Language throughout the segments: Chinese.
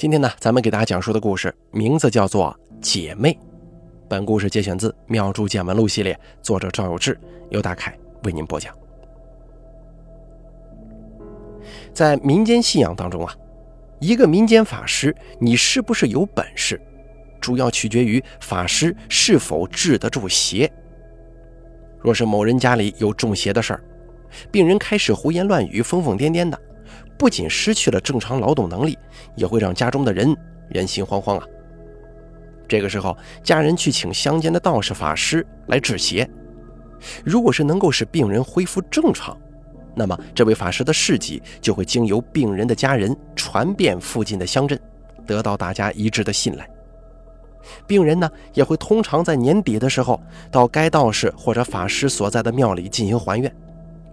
今天呢，咱们给大家讲述的故事名字叫做《姐妹》。本故事节选自《妙珠见闻录》系列，作者赵有志，由大凯为您播讲。在民间信仰当中啊，一个民间法师，你是不是有本事，主要取决于法师是否治得住邪。若是某人家里有中邪的事儿，病人开始胡言乱语、疯疯癫癫的。不仅失去了正常劳动能力，也会让家中的人人心惶惶啊。这个时候，家人去请乡间的道士、法师来治邪。如果是能够使病人恢复正常，那么这位法师的事迹就会经由病人的家人传遍附近的乡镇，得到大家一致的信赖。病人呢，也会通常在年底的时候到该道士或者法师所在的庙里进行还愿，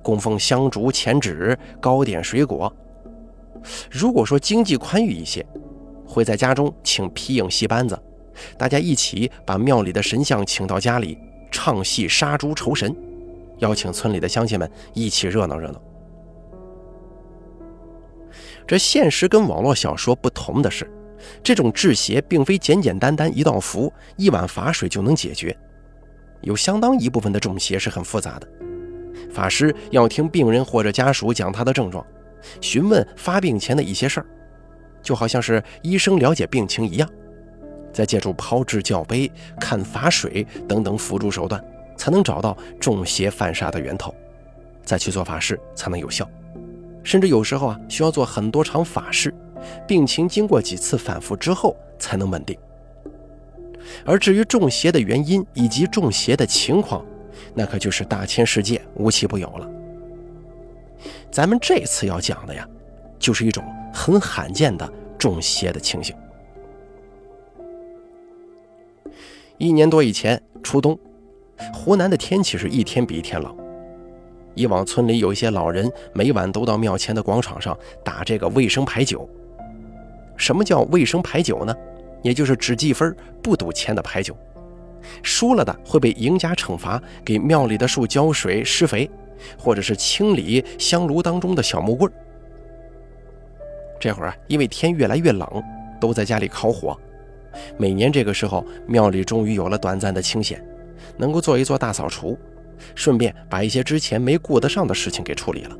供奉香烛、钱纸、糕点、水果。如果说经济宽裕一些，会在家中请皮影戏班子，大家一起把庙里的神像请到家里唱戏杀猪酬神，邀请村里的乡亲们一起热闹热闹。这现实跟网络小说不同的是，这种治邪并非简简单单一道符、一碗法水就能解决，有相当一部分的中邪是很复杂的，法师要听病人或者家属讲他的症状。询问发病前的一些事儿，就好像是医生了解病情一样，再借助抛掷教杯、看法水等等辅助手段，才能找到中邪犯煞的源头，再去做法事才能有效。甚至有时候啊，需要做很多场法事，病情经过几次反复之后才能稳定。而至于中邪的原因以及中邪的情况，那可就是大千世界无奇不有了。咱们这次要讲的呀，就是一种很罕见的中邪的情形。一年多以前，初冬，湖南的天气是一天比一天冷。以往村里有一些老人，每晚都到庙前的广场上打这个卫生牌九。什么叫卫生牌九呢？也就是只计分不赌钱的牌九。输了的会被赢家惩罚，给庙里的树浇水施肥。或者是清理香炉当中的小木棍这会儿啊，因为天越来越冷，都在家里烤火。每年这个时候，庙里终于有了短暂的清闲，能够做一做大扫除，顺便把一些之前没顾得上的事情给处理了。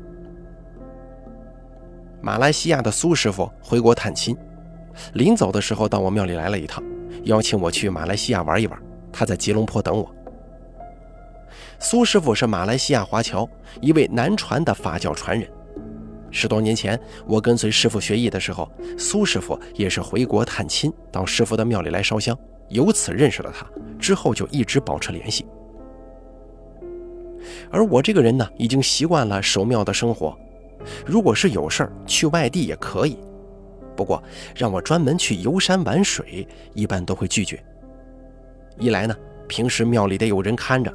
马来西亚的苏师傅回国探亲，临走的时候到我庙里来了一趟，邀请我去马来西亚玩一玩。他在吉隆坡等我。苏师傅是马来西亚华侨，一位南传的法教传人。十多年前，我跟随师傅学艺的时候，苏师傅也是回国探亲，到师傅的庙里来烧香，由此认识了他。之后就一直保持联系。而我这个人呢，已经习惯了守庙的生活，如果是有事儿去外地也可以，不过让我专门去游山玩水，一般都会拒绝。一来呢，平时庙里得有人看着。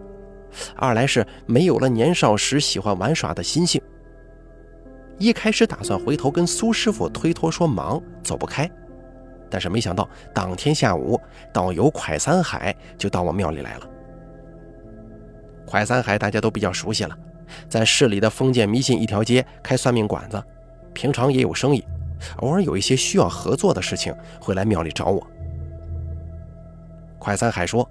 二来是没有了年少时喜欢玩耍的心性。一开始打算回头跟苏师傅推脱说忙走不开，但是没想到当天下午，导游蒯三海就到我庙里来了。蒯三海大家都比较熟悉了，在市里的封建迷信一条街开算命馆子，平常也有生意，偶尔有一些需要合作的事情会来庙里找我。蒯三海说。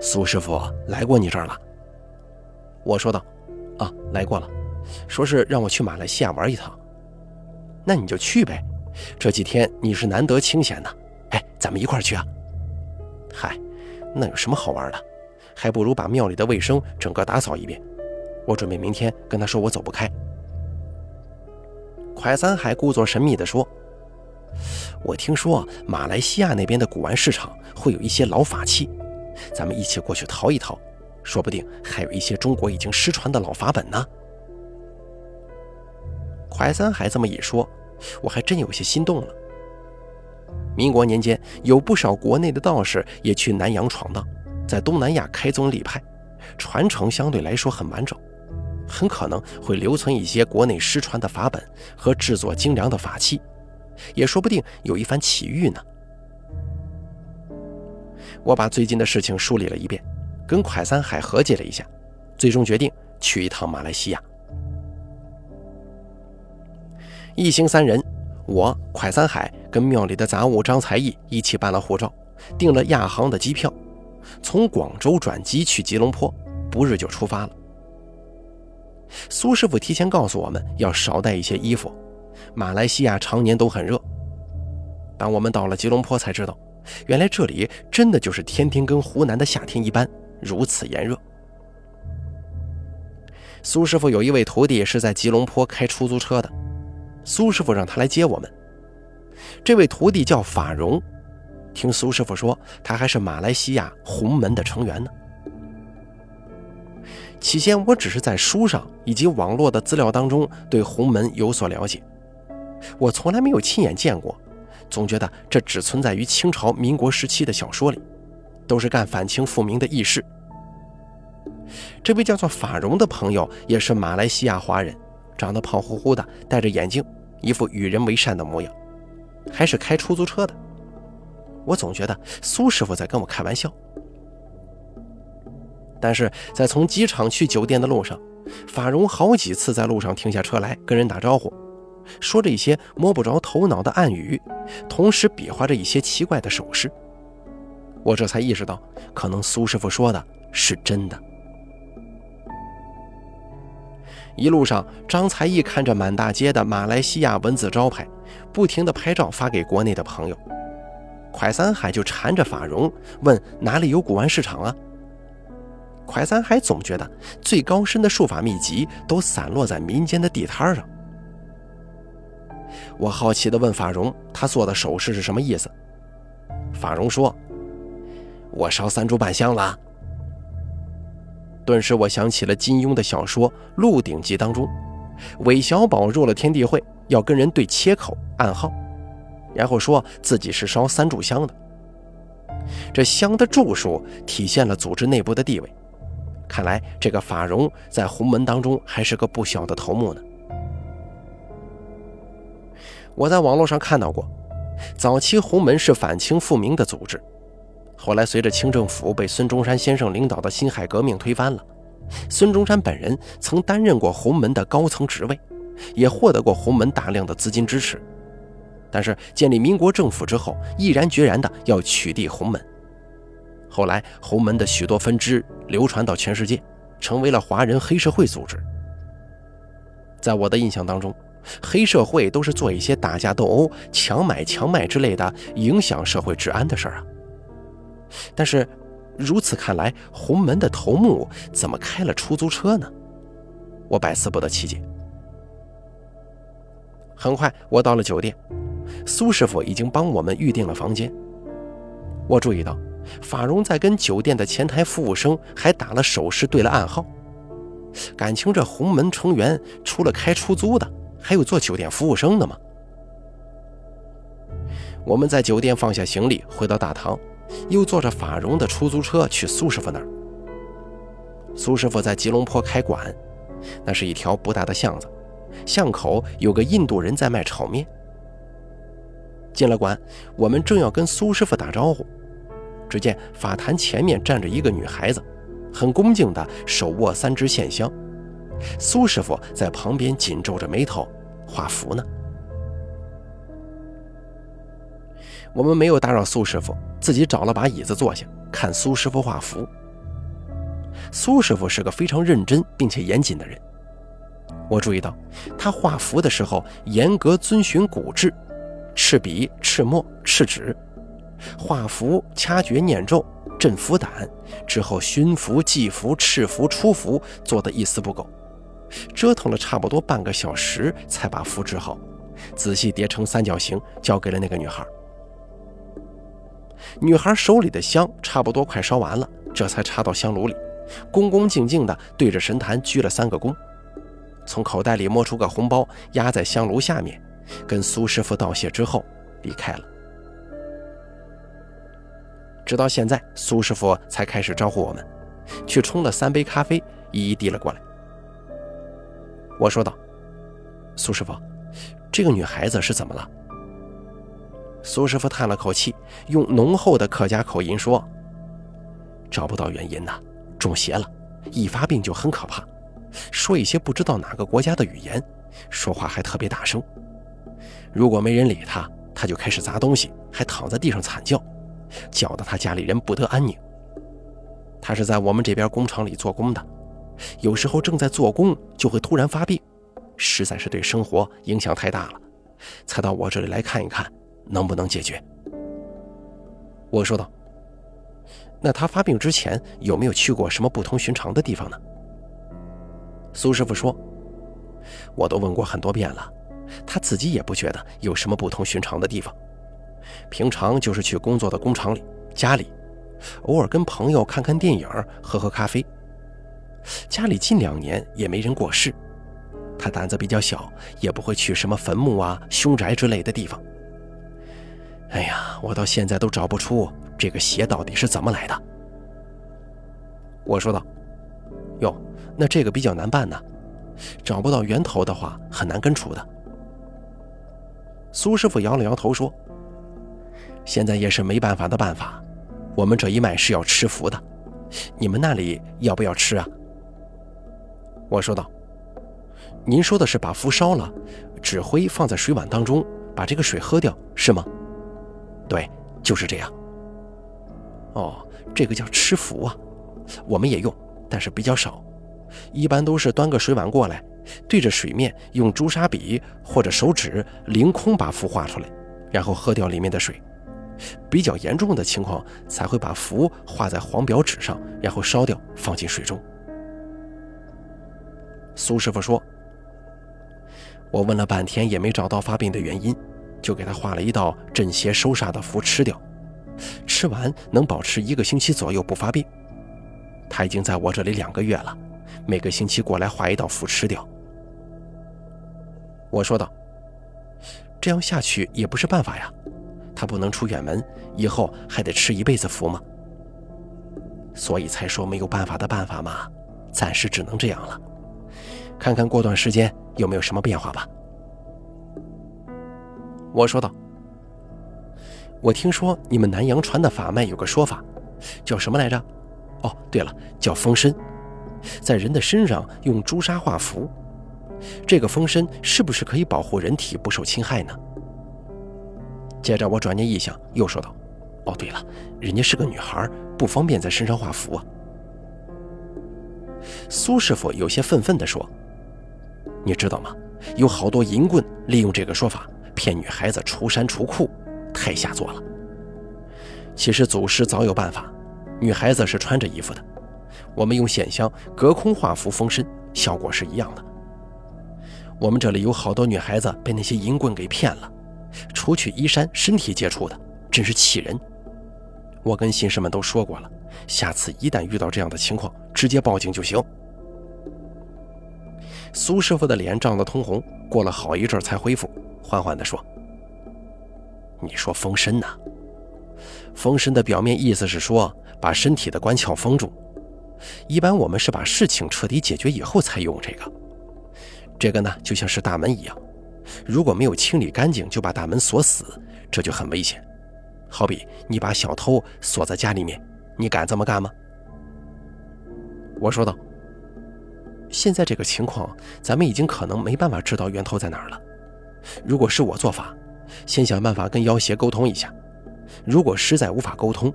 苏师傅来过你这儿了，我说道：“啊，来过了，说是让我去马来西亚玩一趟。那你就去呗，这几天你是难得清闲的，哎，咱们一块儿去啊。嗨，那有什么好玩的？还不如把庙里的卫生整个打扫一遍。我准备明天跟他说我走不开。”蒯三海故作神秘地说：“我听说马来西亚那边的古玩市场会有一些老法器。”咱们一起过去淘一淘，说不定还有一些中国已经失传的老法本呢。蒯三海这么一说，我还真有些心动了。民国年间，有不少国内的道士也去南洋闯荡，在东南亚开宗立派，传承相对来说很完整，很可能会留存一些国内失传的法本和制作精良的法器，也说不定有一番奇遇呢。我把最近的事情梳理了一遍，跟蒯三海和解了一下，最终决定去一趟马来西亚。一行三人，我、蒯三海跟庙里的杂物张才艺一起办了护照，订了亚航的机票，从广州转机去吉隆坡，不日就出发了。苏师傅提前告诉我们要少带一些衣服，马来西亚常年都很热。当我们到了吉隆坡，才知道，原来这里真的就是天天跟湖南的夏天一般，如此炎热。苏师傅有一位徒弟是在吉隆坡开出租车的，苏师傅让他来接我们。这位徒弟叫法荣，听苏师傅说，他还是马来西亚洪门的成员呢。起先我只是在书上以及网络的资料当中对洪门有所了解，我从来没有亲眼见过，总觉得这只存在于清朝、民国时期的小说里，都是干反清复明的义士。这位叫做法荣的朋友也是马来西亚华人，长得胖乎乎的，戴着眼镜，一副与人为善的模样，还是开出租车的。我总觉得苏师傅在跟我开玩笑。但是在从机场去酒店的路上，法荣好几次在路上停下车来跟人打招呼，说着一些摸不着头脑的暗语，同时比划着一些奇怪的手势。我这才意识到，可能苏师傅说的是真的。一路上，张才艺看着满大街的马来西亚文字招牌，不停地拍照发给国内的朋友。快三海就缠着法荣问哪里有古玩市场啊？快三海总觉得最高深的术法秘籍都散落在民间的地摊上。我好奇地问法荣，他做的手势是什么意思？法荣说：“我烧三炷半香了。”顿时我想起了金庸的小说《鹿鼎记》当中，韦小宝入了天地会，要跟人对切口暗号，然后说自己是烧三炷香的。这香的柱数体现了组织内部的地位。看来这个法荣在洪门当中还是个不小的头目呢。我在网络上看到过，早期洪门是反清复明的组织，后来随着清政府被孙中山先生领导的辛亥革命推翻了，孙中山本人曾担任过洪门的高层职位，也获得过洪门大量的资金支持，但是建立民国政府之后，毅然决然的要取缔洪门。后来，洪门的许多分支流传到全世界，成为了华人黑社会组织。在我的印象当中，黑社会都是做一些打架斗殴、强买强卖之类的影响社会治安的事儿啊。但是，如此看来，洪门的头目怎么开了出租车呢？我百思不得其解。很快，我到了酒店，苏师傅已经帮我们预定了房间。我注意到。法荣在跟酒店的前台服务生还打了手势，对了暗号。感情这洪门成员除了开出租的，还有做酒店服务生的吗？我们在酒店放下行李，回到大堂，又坐着法荣的出租车去苏师傅那儿。苏师傅在吉隆坡开馆，那是一条不大的巷子，巷口有个印度人在卖炒面。进了馆，我们正要跟苏师傅打招呼。只见法坛前面站着一个女孩子，很恭敬地手握三支线香。苏师傅在旁边紧皱着眉头画符呢。我们没有打扰苏师傅，自己找了把椅子坐下，看苏师傅画符。苏师傅是个非常认真并且严谨的人。我注意到他画符的时候严格遵循古制，赤笔、赤墨、赤纸。画符、掐诀、念咒、镇符胆，之后熏符、祭符、赤符、出符，做的一丝不苟。折腾了差不多半个小时，才把符治好，仔细叠成三角形，交给了那个女孩。女孩手里的香差不多快烧完了，这才插到香炉里，恭恭敬敬地对着神坛鞠了三个躬，从口袋里摸出个红包，压在香炉下面，跟苏师傅道谢之后离开了。直到现在，苏师傅才开始招呼我们，去冲了三杯咖啡，一一递了过来。我说道：“苏师傅，这个女孩子是怎么了？”苏师傅叹了口气，用浓厚的客家口音说：“找不到原因呐，中邪了，一发病就很可怕，说一些不知道哪个国家的语言，说话还特别大声。如果没人理他，他就开始砸东西，还躺在地上惨叫，叫得他家里人不得安宁。他是在我们这边工厂里做工的，有时候正在做工就会突然发病，实在是对生活影响太大了，才到我这里来看一看能不能解决。我说道：“那他发病之前有没有去过什么不同寻常的地方呢？”苏师傅说：“我都问过很多遍了，他自己也不觉得有什么不同寻常的地方，平常就是去工作的工厂里、家里。”偶尔跟朋友看看电影，喝喝咖啡。家里近两年也没人过世，他胆子比较小，也不会去什么坟墓啊、凶宅之类的地方。哎呀，我到现在都找不出这个邪到底是怎么来的。我说道：“哟，那这个比较难办呢，找不到源头的话，很难根除的。”苏师傅摇了摇头说：“现在也是没办法的办法。”我们这一脉是要吃符的，你们那里要不要吃啊？我说道：“您说的是把符烧了，纸灰放在水碗当中，把这个水喝掉，是吗？”“对，就是这样。”“哦，这个叫吃符啊，我们也用，但是比较少，一般都是端个水碗过来，对着水面用朱砂笔或者手指凌空把符画出来，然后喝掉里面的水。”比较严重的情况才会把符画在黄表纸上，然后烧掉，放进水中。苏师傅说：“我问了半天也没找到发病的原因，就给他画了一道镇邪收煞的符吃掉，吃完能保持一个星期左右不发病。他已经在我这里两个月了，每个星期过来画一道符吃掉。”我说道：“这样下去也不是办法呀。”他不能出远门，以后还得吃一辈子符吗？所以才说没有办法的办法嘛，暂时只能这样了。看看过段时间有没有什么变化吧。我说道：“我听说你们南阳传的法脉有个说法，叫什么来着？哦，对了，叫封身，在人的身上用朱砂画符。这个封身是不是可以保护人体不受侵害呢？”接着我转念一想，又说道：“哦，对了，人家是个女孩，不方便在身上画符啊。”苏师傅有些愤愤地说：“你知道吗？有好多淫棍利用这个说法骗女孩子出山出库，太下作了。其实祖师早有办法，女孩子是穿着衣服的，我们用线香隔空画符封身，效果是一样的。我们这里有好多女孩子被那些淫棍给骗了。”除去衣衫，身体接触的，真是气人。我跟信士们都说过了，下次一旦遇到这样的情况，直接报警就行。苏师傅的脸涨得通红，过了好一阵才恢复，缓缓地说：“你说封身呐？封身的表面意思是说把身体的关窍封住。一般我们是把事情彻底解决以后才用这个。这个呢，就像是大门一样。”如果没有清理干净就把大门锁死，这就很危险。好比你把小偷锁在家里面，你敢这么干吗？我说道：“现在这个情况，咱们已经可能没办法知道源头在哪儿了。如果是我做法，先想办法跟妖邪沟通一下。如果实在无法沟通，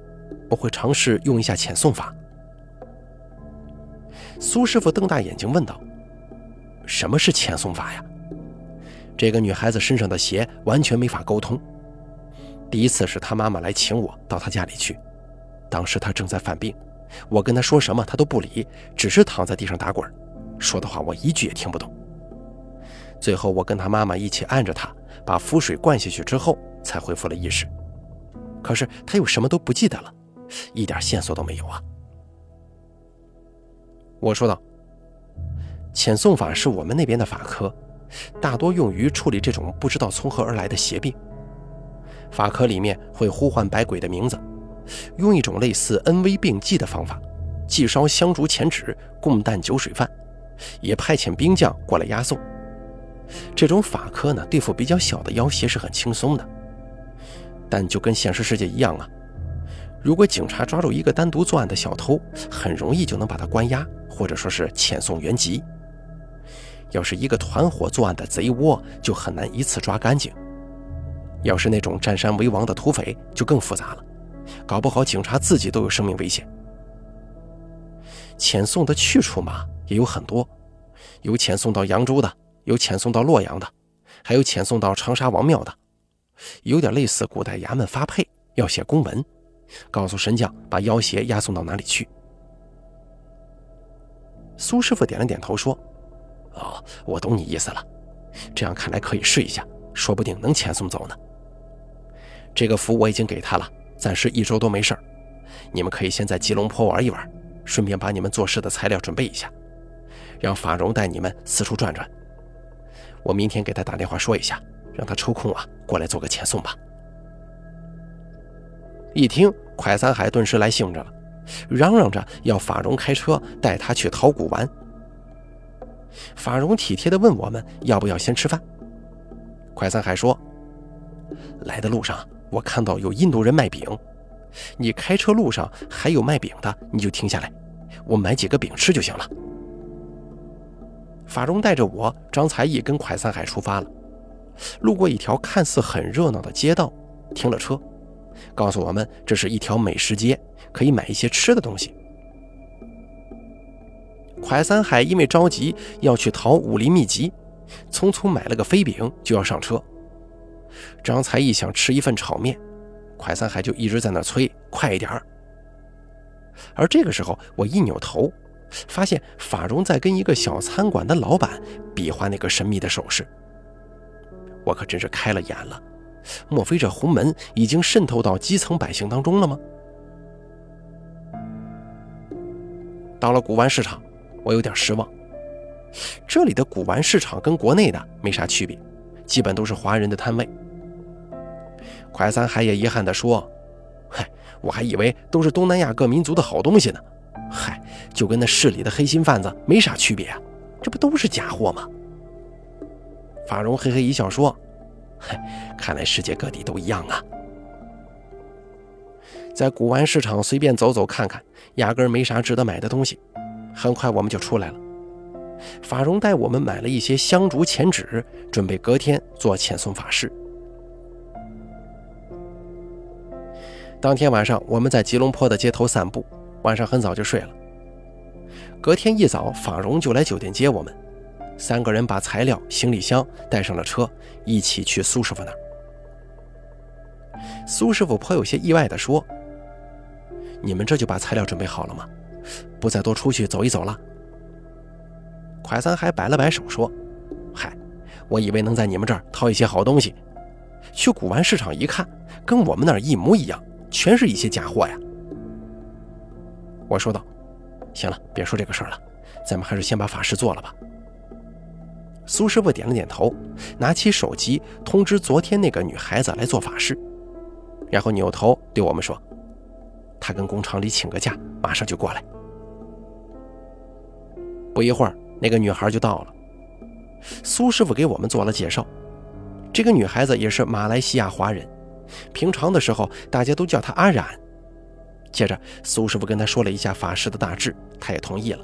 我会尝试用一下遣送法。”苏师傅瞪大眼睛问道：“什么是遣送法呀？”这个女孩子身上的邪完全没法沟通。第一次是她妈妈来请我到她家里去，当时她正在犯病，我跟她说什么她都不理，只是躺在地上打滚，说的话我一句也听不懂。最后我跟他妈妈一起按着他，把符水灌下去之后，才恢复了意识。可是他又什么都不记得了，一点线索都没有啊！我说道：“遣送法是我们那边的法科。”大多用于处理这种不知道从何而来的邪病。法科里面会呼唤百鬼的名字，用一种类似恩威并济的方法，既烧香烛钱纸，供担酒水饭，也派遣兵将过来押送。这种法科呢，对付比较小的妖邪是很轻松的。但就跟现实世界一样啊，如果警察抓住一个单独作案的小偷，很容易就能把他关押，或者说是遣送原籍。要是一个团伙作案的贼窝，就很难一次抓干净。要是那种占山为王的土匪，就更复杂了，搞不好警察自己都有生命危险。遣送的去处嘛，也有很多，有遣送到扬州的，有遣送到洛阳的，还有遣送到长沙王庙的，有点类似古代衙门发配，要写公文，告诉神将把妖邪押送到哪里去。苏师傅点了点头说：“哦，我懂你意思了。这样看来可以试一下，说不定能遣送走呢。这个符我已经给他了，暂时一周都没事儿。你们可以先在吉隆坡玩一玩，顺便把你们做事的材料准备一下，让法荣带你们四处转转。我明天给他打电话说一下，让他抽空啊过来做个遣送吧。”一听，快三海顿时来兴致了。嚷嚷着要法荣开车带他去陶古玩。法荣体贴地问我们要不要先吃饭。快三海说：“来的路上我看到有印度人卖饼，你开车路上还有卖饼的，你就停下来，我买几个饼吃就行了。”法荣带着我、张才艺跟蒯三海出发了，路过一条看似很热闹的街道，停了车，告诉我们这是一条美食街。可以买一些吃的东西。蒯三海因为着急要去淘武林秘籍，匆匆买了个飞饼就要上车。张才艺想吃一份炒面，快三海就一直在那催快一点儿。而这个时候，我一扭头，发现法荣在跟一个小餐馆的老板比划那个神秘的手势。我可真是开了眼了，莫非这红门已经渗透到基层百姓当中了吗？到了古玩市场，我有点失望。这里的古玩市场跟国内的没啥区别，基本都是华人的摊位。快三海也遗憾地说：“嗨，我还以为都是东南亚各民族的好东西呢。嗨，就跟那市里的黑心贩子没啥区别啊，这不都是假货吗？”法荣嘿嘿一笑说：“嗨，看来世界各地都一样啊。”在古玩市场随便走走看看，压根没啥值得买的东西。很快我们就出来了。法荣带我们买了一些香烛、钱纸，准备隔天做遣送法事。当天晚上，我们在吉隆坡的街头散步，晚上很早就睡了。隔天一早，法荣就来酒店接我们，三个人把材料、行李箱带上了车，一起去苏师傅那儿。苏师傅颇有些意外地说。你们这就把材料准备好了吗？不再多出去走一走了？快三海摆了摆手说：“嗨，我以为能在你们这儿淘一些好东西，去古玩市场一看，跟我们那儿一模一样，全是一些假货呀。”我说道：“行了，别说这个事儿了，咱们还是先把法事做了吧。”苏师傅点了点头，拿起手机通知昨天那个女孩子来做法事，然后扭头对我们说。他跟工厂里请个假，马上就过来。不一会儿，那个女孩就到了。苏师傅给我们做了介绍，这个女孩子也是马来西亚华人，平常的时候大家都叫他阿染。接着，苏师傅跟他说了一下法师的大致，他也同意了。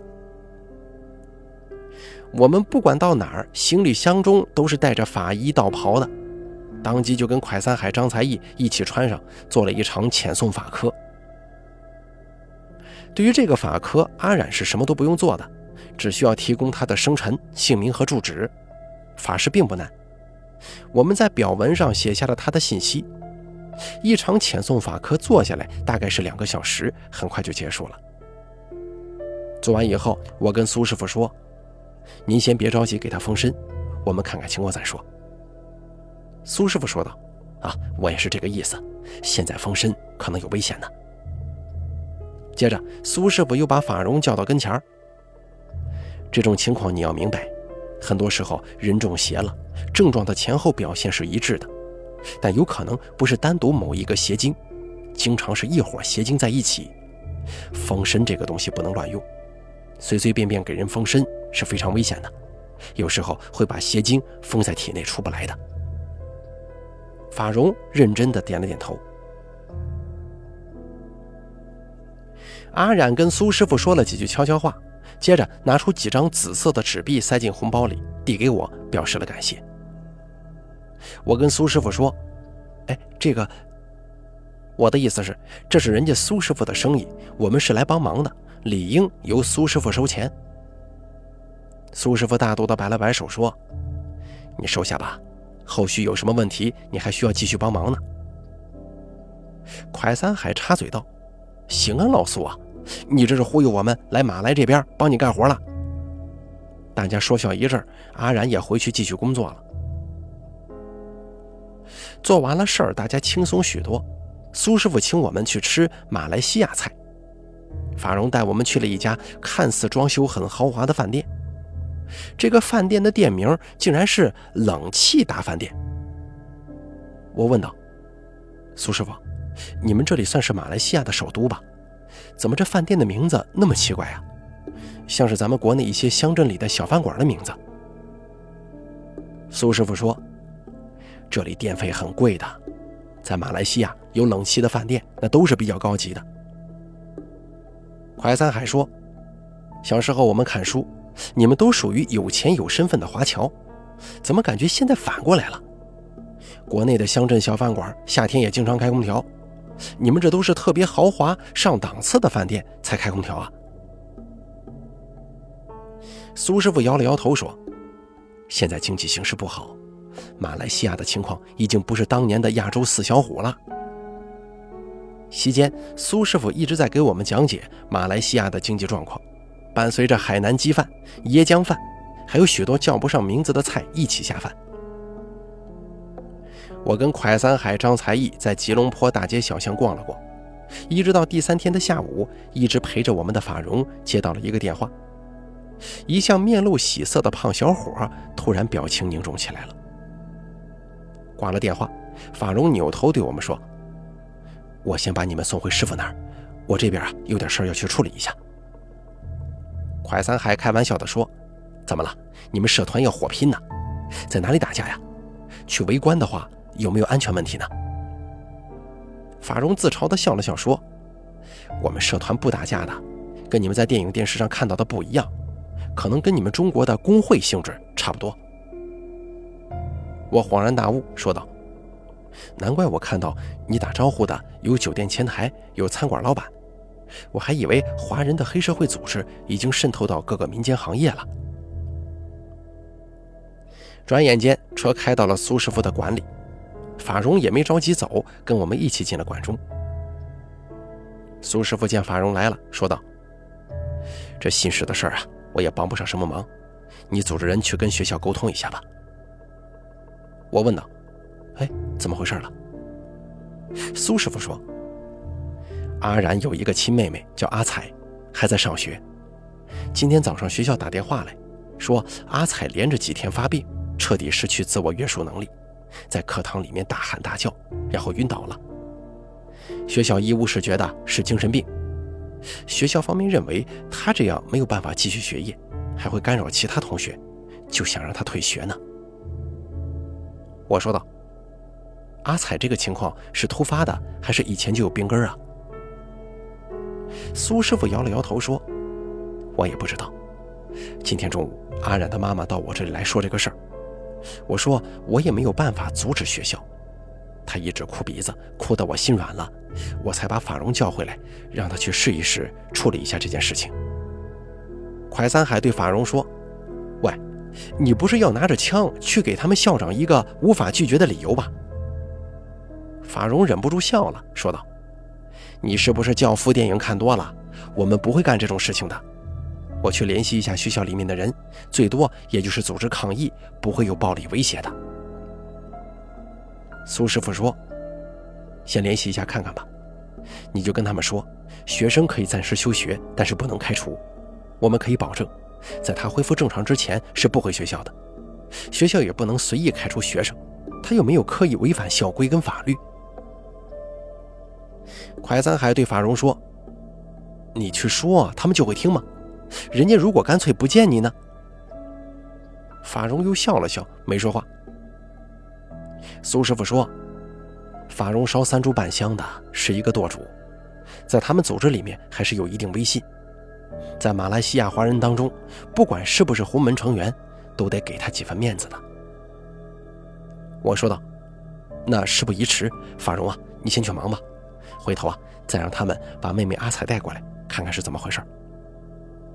我们不管到哪儿，行李箱中都是带着法衣道袍的，当即就跟快三海、张才艺一起穿上，做了一场遣送法科。对于这个法科，阿染是什么都不用做的，只需要提供他的生辰、姓名和住址。法事并不难，我们在表文上写下了他的信息。一场遣送法科做下来大概是两个小时，很快就结束了。做完以后，我跟苏师傅说：“您先别着急给他封身，我们看看情况再说。”苏师傅说道：“啊，我也是这个意思，现在封身可能有危险呢。”接着，苏师傅又把法荣叫到跟前儿。这种情况你要明白，很多时候人中邪了，症状的前后表现是一致的，但有可能不是单独某一个邪精，经常是一伙邪精在一起。封身这个东西不能乱用，随随便便给人封身是非常危险的，有时候会把邪精封在体内出不来的。法荣认真的点了点头。阿染跟苏师傅说了几句悄悄话，接着拿出几张紫色的纸币塞进红包里，递给我，表示了感谢。我跟苏师傅说：“哎，这个，我的意思是，这是人家苏师傅的生意，我们是来帮忙的，理应由苏师傅收钱。苏师傅大度的摆了摆手，说：“你收下吧，后续有什么问题，你还需要继续帮忙呢。”蒯三海插嘴道：“行啊，老苏啊，你这是忽悠我们来马来这边帮你干活了。”大家说笑一阵，阿然也回去继续工作了。做完了事儿，大家轻松许多。苏师傅请我们去吃马来西亚菜，法荣带我们去了一家看似装修很豪华的饭店。这个饭店的店名竟然是“冷气大饭店”。我问道：“苏师傅，你们这里算是马来西亚的首都吧？怎么这饭店的名字那么奇怪啊？像是咱们国内一些乡镇里的小饭馆的名字。”苏师傅说：“这里电费很贵的，在马来西亚有冷气的饭店，那都是比较高级的。”快三海说：“小时候我们看书。”你们都属于有钱有身份的华侨，怎么感觉现在反过来了？国内的乡镇小饭馆夏天也经常开空调，你们这都是特别豪华上档次的饭店才开空调啊？苏师傅摇了摇头说：“现在经济形势不好，马来西亚的情况已经不是当年的亚洲四小虎了。”席间，苏师傅一直在给我们讲解马来西亚的经济状况。伴随着海南鸡饭、椰浆饭，还有许多叫不上名字的菜一起下饭。我跟快三海、张才艺在吉隆坡大街小巷逛了逛，一直到第三天的下午，一直陪着我们的法荣接到了一个电话。一向面露喜色的胖小伙突然表情凝重起来了。挂了电话，法荣扭头对我们说：“我先把你们送回师傅那儿，我这边啊有点事儿要去处理一下。”快三海开玩笑地说：“怎么了？你们社团要火拼呢？在哪里打架呀？去围观的话，有没有安全问题呢？”法荣自嘲地笑了笑说：“我们社团不打架的，跟你们在电影电视上看到的不一样，可能跟你们中国的工会性质差不多。”我恍然大悟，说道：“难怪我看到你打招呼的有酒店前台，有餐馆老板。”我还以为华人的黑社会组织已经渗透到各个民间行业了。转眼间，车开到了苏师傅的馆里，法荣也没着急走，跟我们一起进了馆中。苏师傅见法荣来了，说道：“这新式的事儿啊，我也帮不上什么忙，你组织人去跟学校沟通一下吧。”我问道：“哎，怎么回事了？”苏师傅说。阿然有一个亲妹妹叫阿彩，还在上学。今天早上学校打电话来说，阿彩连着几天发病，彻底失去自我约束能力，在课堂里面大喊大叫，然后晕倒了。学校医务室觉得是精神病，学校方面认为他这样没有办法继续学业，还会干扰其他同学，就想让他退学呢。我说道：“阿彩这个情况是突发的，还是以前就有病根啊？”苏师傅摇了摇头说：“我也不知道。今天中午，阿染的妈妈到我这里来说这个事儿。我说我也没有办法阻止学校。她一直哭鼻子，哭得我心软了，我才把法荣叫回来，让他去试一试处理一下这件事情。”快三海对法荣说：“，你不是要拿着枪去给他们校长一个无法拒绝的理由吧？”法荣忍不住笑了，说道。你是不是教父电影看多了？我们不会干这种事情的。我去联系一下学校里面的人，最多也就是组织抗议，不会有暴力威胁的。苏师傅说：“先联系一下看看吧。你就跟他们说，学生可以暂时休学，但是不能开除。我们可以保证，在他恢复正常之前是不回学校的。学校也不能随意开除学生，他又没有刻意违反校规跟法律。”快三海对法荣说：“你去说，他们就会听吗？人家如果干脆不见你呢？”法荣又笑了笑，没说话。苏师傅说：“法荣烧三炷半香的是一个舵主，在他们组织里面还是有一定威信，在马来西亚华人当中，不管是不是洪门成员，都得给他几分面子的。”我说道：“那事不宜迟，法荣啊，你先去忙吧，回头啊再让他们把妹妹阿彩带过来，看看是怎么回事。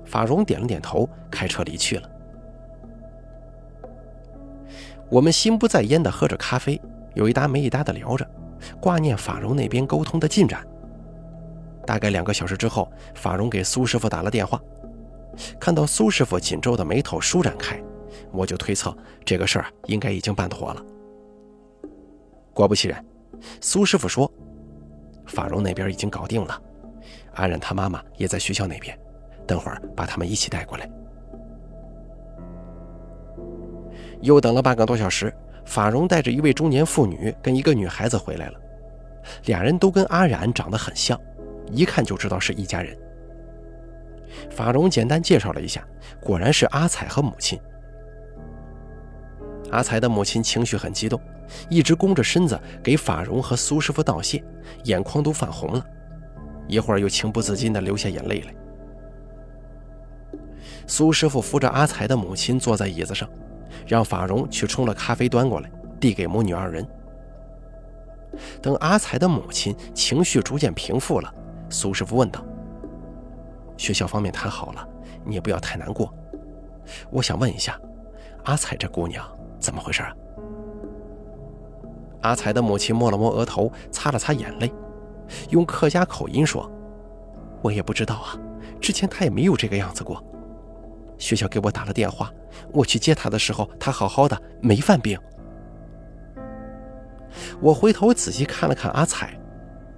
法荣点了点头，开车离去了。我们心不在焉的喝着咖啡，有一搭没一搭的聊着，挂念法荣那边沟通的进展。大概两个小时之后，法荣给苏师傅打了电话，看到苏师傅紧皱的眉头舒展开，我就推测这个事儿应该已经办妥了。果不其然，苏师傅说，法荣那边已经搞定了，安然他妈妈也在学校那边，等会儿把他们一起带过来。又等了半个多小时，法荣带着一位中年妇女跟一个女孩子回来了，俩人都跟阿染长得很像，一看就知道是一家人。法荣简单介绍了一下，果然是阿彩和母亲。阿彩的母亲情绪很激动，一直弓着身子给法荣和苏师傅道谢，眼眶都泛红了，一会儿又情不自禁地流下眼泪来。苏师傅扶着阿彩的母亲坐在椅子上。让法荣去冲了咖啡端过来，递给母女二人。等阿才的母亲情绪逐渐平复了，苏师傅问道：“学校方面谈好了，你也不要太难过。我想问一下，阿彩这姑娘怎么回事啊？”阿彩的母亲摸了摸额头，擦了擦眼泪，用客家口音说：“我也不知道啊，之前她也没有这个样子过。”学校给我打了电话，我去接她的时候，她好好的，没犯病。我回头仔细看了看阿彩，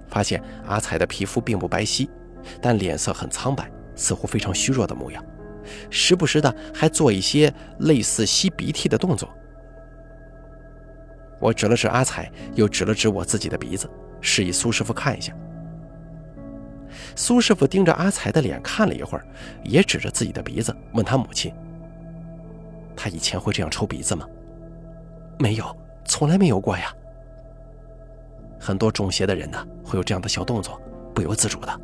发现阿彩的皮肤并不白皙，但脸色很苍白，似乎非常虚弱的模样，时不时的还做一些类似吸鼻涕的动作。我指了指阿彩，又指了指我自己的鼻子，示意苏师傅看一下。苏师傅盯着阿才的脸看了一会儿，也指着自己的鼻子问他母亲：“他以前会这样抽鼻子吗？”“没有，从来没有过呀。”很多中邪的人呢，会有这样的小动作，不由自主的。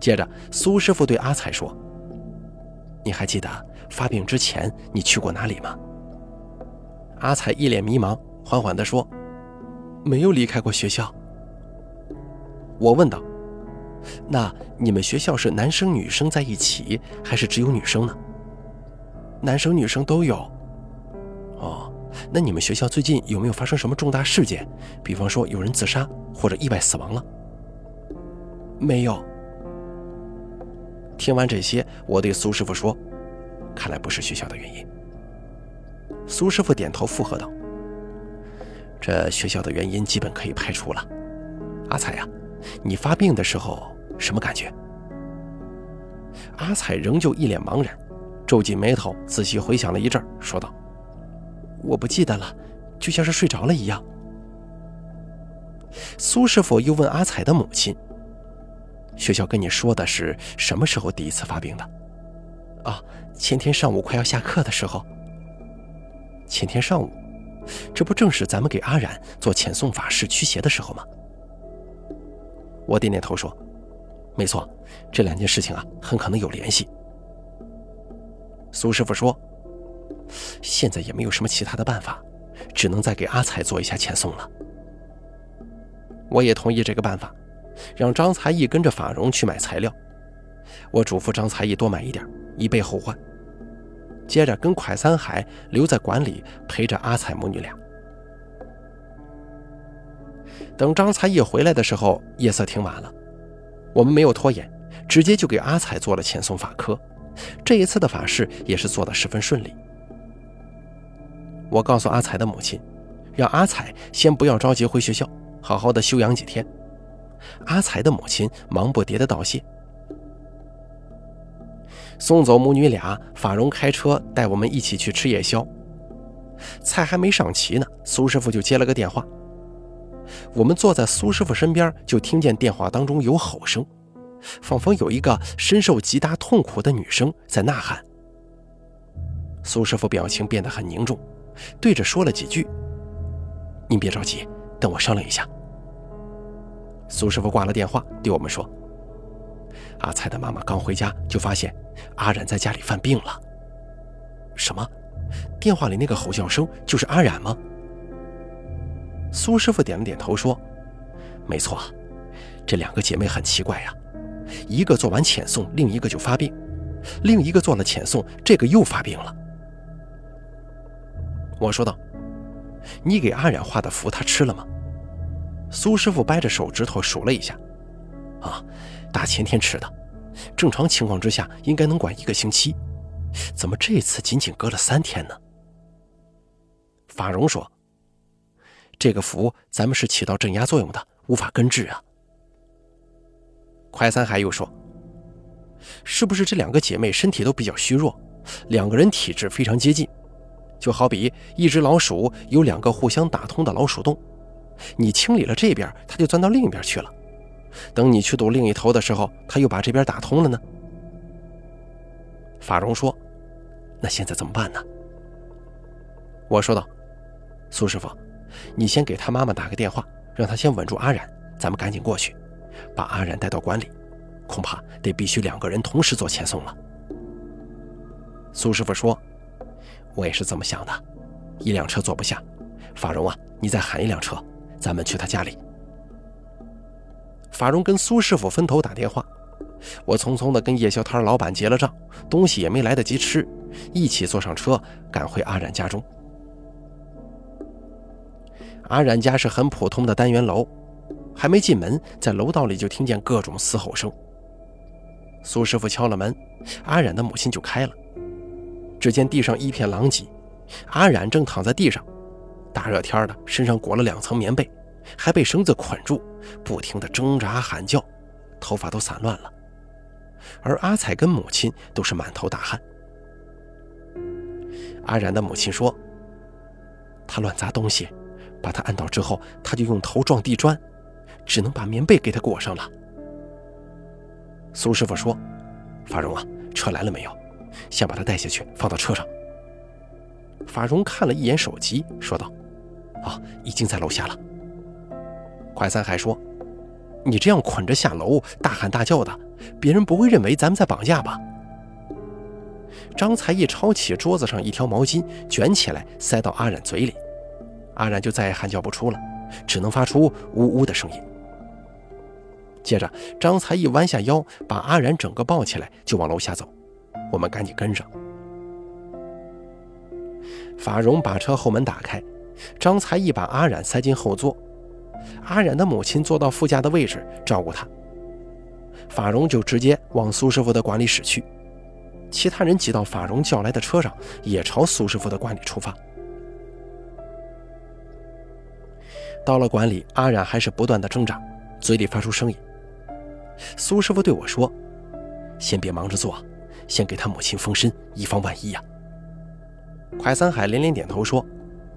接着，苏师傅对阿才说：“你还记得发病之前你去过哪里吗？”阿才一脸迷茫，缓缓地说：“没有离开过学校。”我问道。那你们学校是男生女生在一起，还是只有女生呢？男生女生都有。那你们学校最近有没有发生什么重大事件？比方说有人自杀或者意外死亡了？没有。听完这些，我对苏师傅说：“看来不是学校的原因。”苏师傅点头附和道：“这学校的原因基本可以排除了。”阿彩呀。你发病的时候什么感觉？阿彩仍旧一脸茫然，皱紧眉头，仔细回想了一阵，说道：“我不记得了，就像是睡着了一样。”苏师傅又问阿彩的母亲：“学校跟你说的是什么时候第一次发病的？”“啊，前天上午快要下课的时候。”“前天上午，这不正是咱们给阿染做遣送法事驱邪的时候吗？”我点点头说：“没错，这两件事情啊，很可能有联系。”苏师傅说：“现在也没有什么其他的办法，只能再给阿彩做一下遣送了。”我也同意这个办法，让张才艺跟着法荣去买材料。我嘱咐张才艺多买一点，以备后患。接着跟蒯三海留在馆里陪着阿彩母女俩。等张才艺回来的时候，夜色挺晚了。我们没有拖延，直接就给阿彩做了遣送法科。这一次的法事也是做得十分顺利。我告诉阿彩的母亲，让阿彩先不要着急回学校，好好的休养几天。阿彩的母亲忙不迭的道谢。送走母女俩，法荣开车带我们一起去吃夜宵。菜还没上齐呢，苏师傅就接了个电话。我们坐在苏师傅身边，就听见电话当中有吼声，仿佛有一个深受极大痛苦的女生在呐喊。苏师傅表情变得很凝重，对着说了几句：“您别着急，等我商量一下。”苏师傅挂了电话，对我们说：“阿彩的妈妈刚回家，就发现阿染在家里犯病了。”什么？电话里那个吼叫声就是阿染吗？苏师傅点了点头说：“没错，这两个姐妹很奇怪呀，一个做完遣送，另一个就发病；另一个做了遣送，这个又发病了。”我说道：“你给阿染画的符，他吃了吗？”苏师傅掰着手指头数了一下：“啊，大前天吃的，正常情况之下应该能管一个星期，怎么这次仅仅隔了三天呢？”法荣说。这个符咱们是起到镇压作用的，无法根治啊。快三海又说：“是不是这两个姐妹身体都比较虚弱，两个人体质非常接近，就好比一只老鼠有两个互相打通的老鼠洞，你清理了这边，它就钻到另一边去了。等你去堵另一头的时候，它又把这边打通了呢？”法荣说：“那现在怎么办呢？”我说道：“苏师傅。”你先给他妈妈打个电话，让他先稳住阿染，咱们赶紧过去，把阿染带到馆里。恐怕得必须两个人同时做遣送了。苏师傅说：“我也是这么想的，一辆车坐不下。法荣啊，你再喊一辆车，咱们去他家里。”法荣跟苏师傅分头打电话，我匆匆的跟夜宵摊老板结了账，东西也没来得及吃，一起坐上车赶回阿染家中。阿冉家是很普通的单元楼，还没进门，在楼道里就听见各种嘶吼声。苏师傅敲了门，阿冉的母亲就开了。只见地上一片狼藉，阿冉正躺在地上，大热天的，身上裹了两层棉被，还被绳子捆住，不停地挣扎喊叫，头发都散乱了。而阿彩跟母亲都是满头大汗。阿冉的母亲说：“他乱砸东西。”把他按倒之后，他就用头撞地砖，只能把棉被给他裹上了。苏师傅说：“法荣啊，车来了没有？先把他带下去，放到车上。”法荣看了一眼手机，说道：“啊，已经在楼下了。”快三还说：“你这样捆着下楼，大喊大叫的，别人不会认为咱们在绑架吧？”张才艺抄起桌子上一条毛巾，卷起来塞到阿染嘴里。阿然就再也喊叫不出了，只能发出呜呜的声音。接着，张才艺弯下腰，把阿然整个抱起来，就往楼下走。我们赶紧跟上。法荣把车后门打开，张才一把阿然塞进后座，阿然的母亲坐到副驾的位置照顾他。法荣就直接往苏师傅的馆里驶去，其他人挤到法荣叫来的车上，也朝苏师傅的馆里出发。到了馆里，阿冉还是不断的挣扎，嘴里发出声音。苏师傅对我说：“先别忙着做，先给他母亲封身，以防万一呀。”快三海连连点头说：“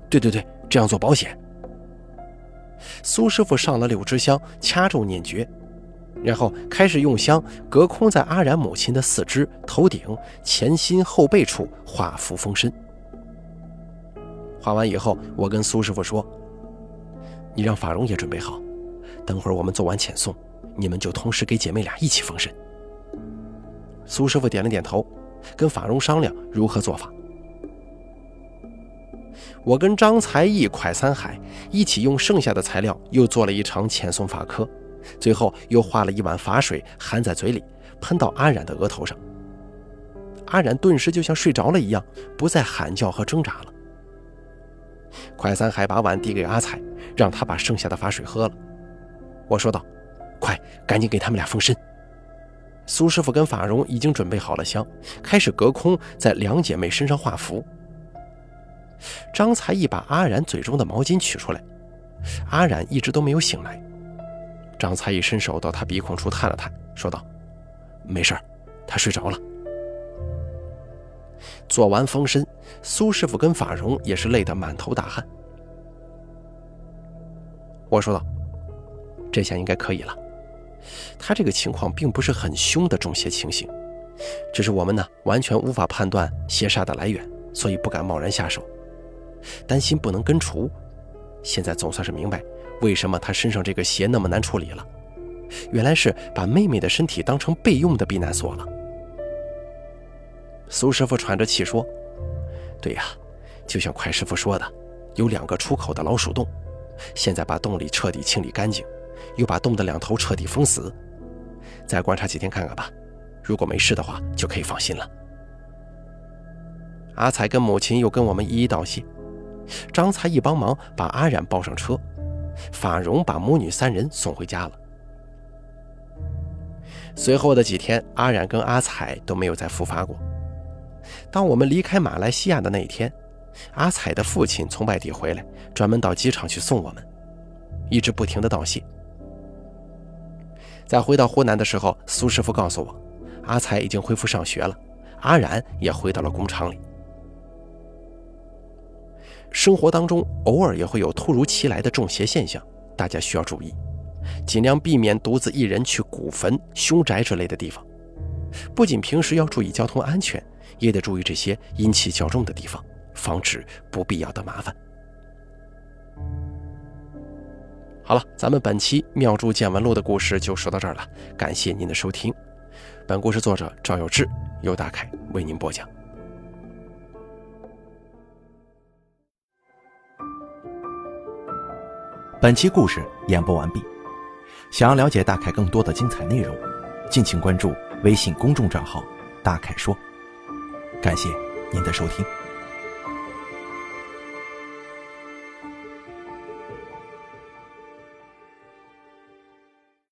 对对对，这样做保险。”苏师傅上了六支香，掐住念诀，然后开始用香隔空在阿然母亲的四肢、头顶、前心、后背处画符封身。画完以后，我跟苏师傅说。你让法荣也准备好，等会儿我们做完遣送，你们就同时给姐妹俩一起封身。苏师傅点了点头，跟法荣商量如何做法。我跟张才艺、蒯三海一起用剩下的材料又做了一场遣送法科，最后又化了一碗法水含在嘴里，喷到阿染的额头上。阿染顿时就像睡着了一样，不再喊叫和挣扎了。快三海把碗递给阿彩，让他把剩下的法水喝了。我说道：“快，赶紧给他们俩封身。”苏师傅跟法荣已经准备好了香，开始隔空在两姐妹身上画符。张才艺把阿然嘴中的毛巾取出来，阿然一直都没有醒来。张才艺伸手到他鼻孔处探了探，说道：“没事儿，他睡着了。”做完封身，苏师傅跟法荣也是累得满头大汗。我说道：“这下应该可以了。他这个情况并不是很凶的中邪情形，只是我们呢完全无法判断邪煞的来源，所以不敢贸然下手，担心不能根除。现在总算是明白为什么他身上这个邪那么难处理了，原来是把妹妹的身体当成备用的避难所了。”苏师傅喘着气说：“对呀，就像快师傅说的，有两个出口的老鼠洞，现在把洞里彻底清理干净，又把洞的两头彻底封死，再观察几天看看吧。如果没事的话，就可以放心了。阿彩跟母亲又跟我们一一道谢，张才一帮忙把阿冉抱上车，法荣把母女三人送回家了。随后的几天，阿冉跟阿彩都没有再复发过。当我们离开马来西亚的那一天，阿彩的父亲从外地回来，专门到机场去送我们，一直不停的道谢。在回到湖南的时候，苏师傅告诉我，阿才已经恢复上学了，阿然也回到了工厂里。生活当中偶尔也会有突如其来的中邪现象，大家需要注意，尽量避免独自一人去古坟、凶宅之类的地方。不仅平时要注意交通安全，也得注意这些阴气较重的地方，防止不必要的麻烦。好了，咱们本期《妙珠见闻录》的故事就说到这儿了，感谢您的收听。本故事作者赵有志，由大凯为您播讲。本期故事演播完毕。想要了解大凯更多的精彩内容，敬请关注微信公众账号“大凯说”。感谢您的收听。